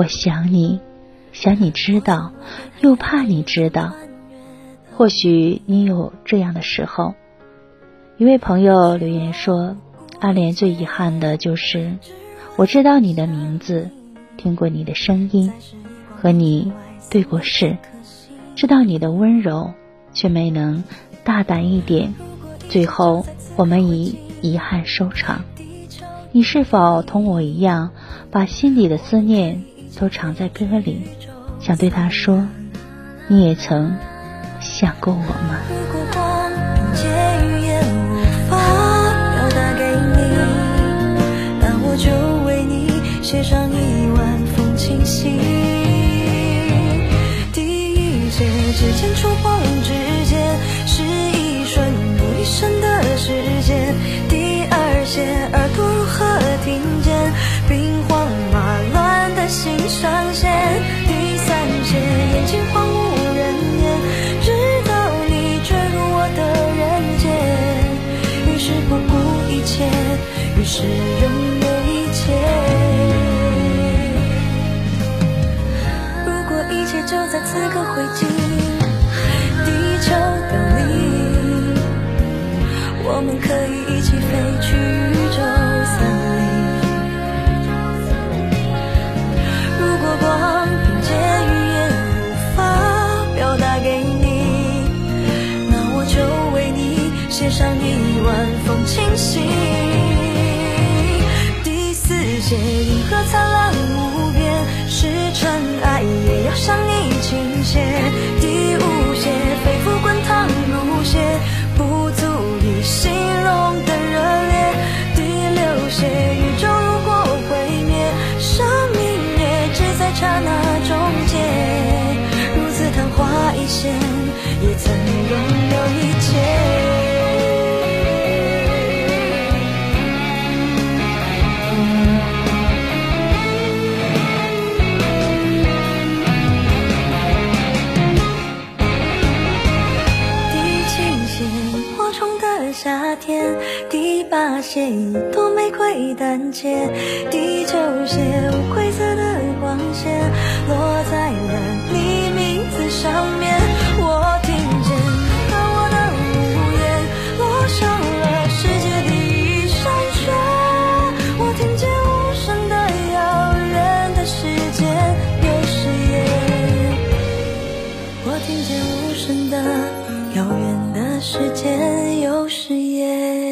我想你，想你知道，又怕你知道。或许你有这样的时候。一位朋友留言说：“暗恋最遗憾的就是，我知道你的名字。”听过你的声音，和你对过视，知道你的温柔，却没能大胆一点。最后，我们以遗憾收场。你是否同我一样，把心里的思念都藏在歌里，想对他说，你也曾想过我吗？那我就为你写上一万封情信，第一节指尖触碰于是拥有一切。如果一切就在此刻汇集，地球的你，我们可以一起飞去宇宙森林。如果光凭借语言无法表达给你，那我就为你写上一万封情信。第四节银河灿烂写一朵玫瑰单结，第九写无灰色的光线落在了你名字上面。我听见和我的屋檐落上了世界第一山雪。我听见无声的遥远的世界有誓言。我听见无声的遥远的时间有时也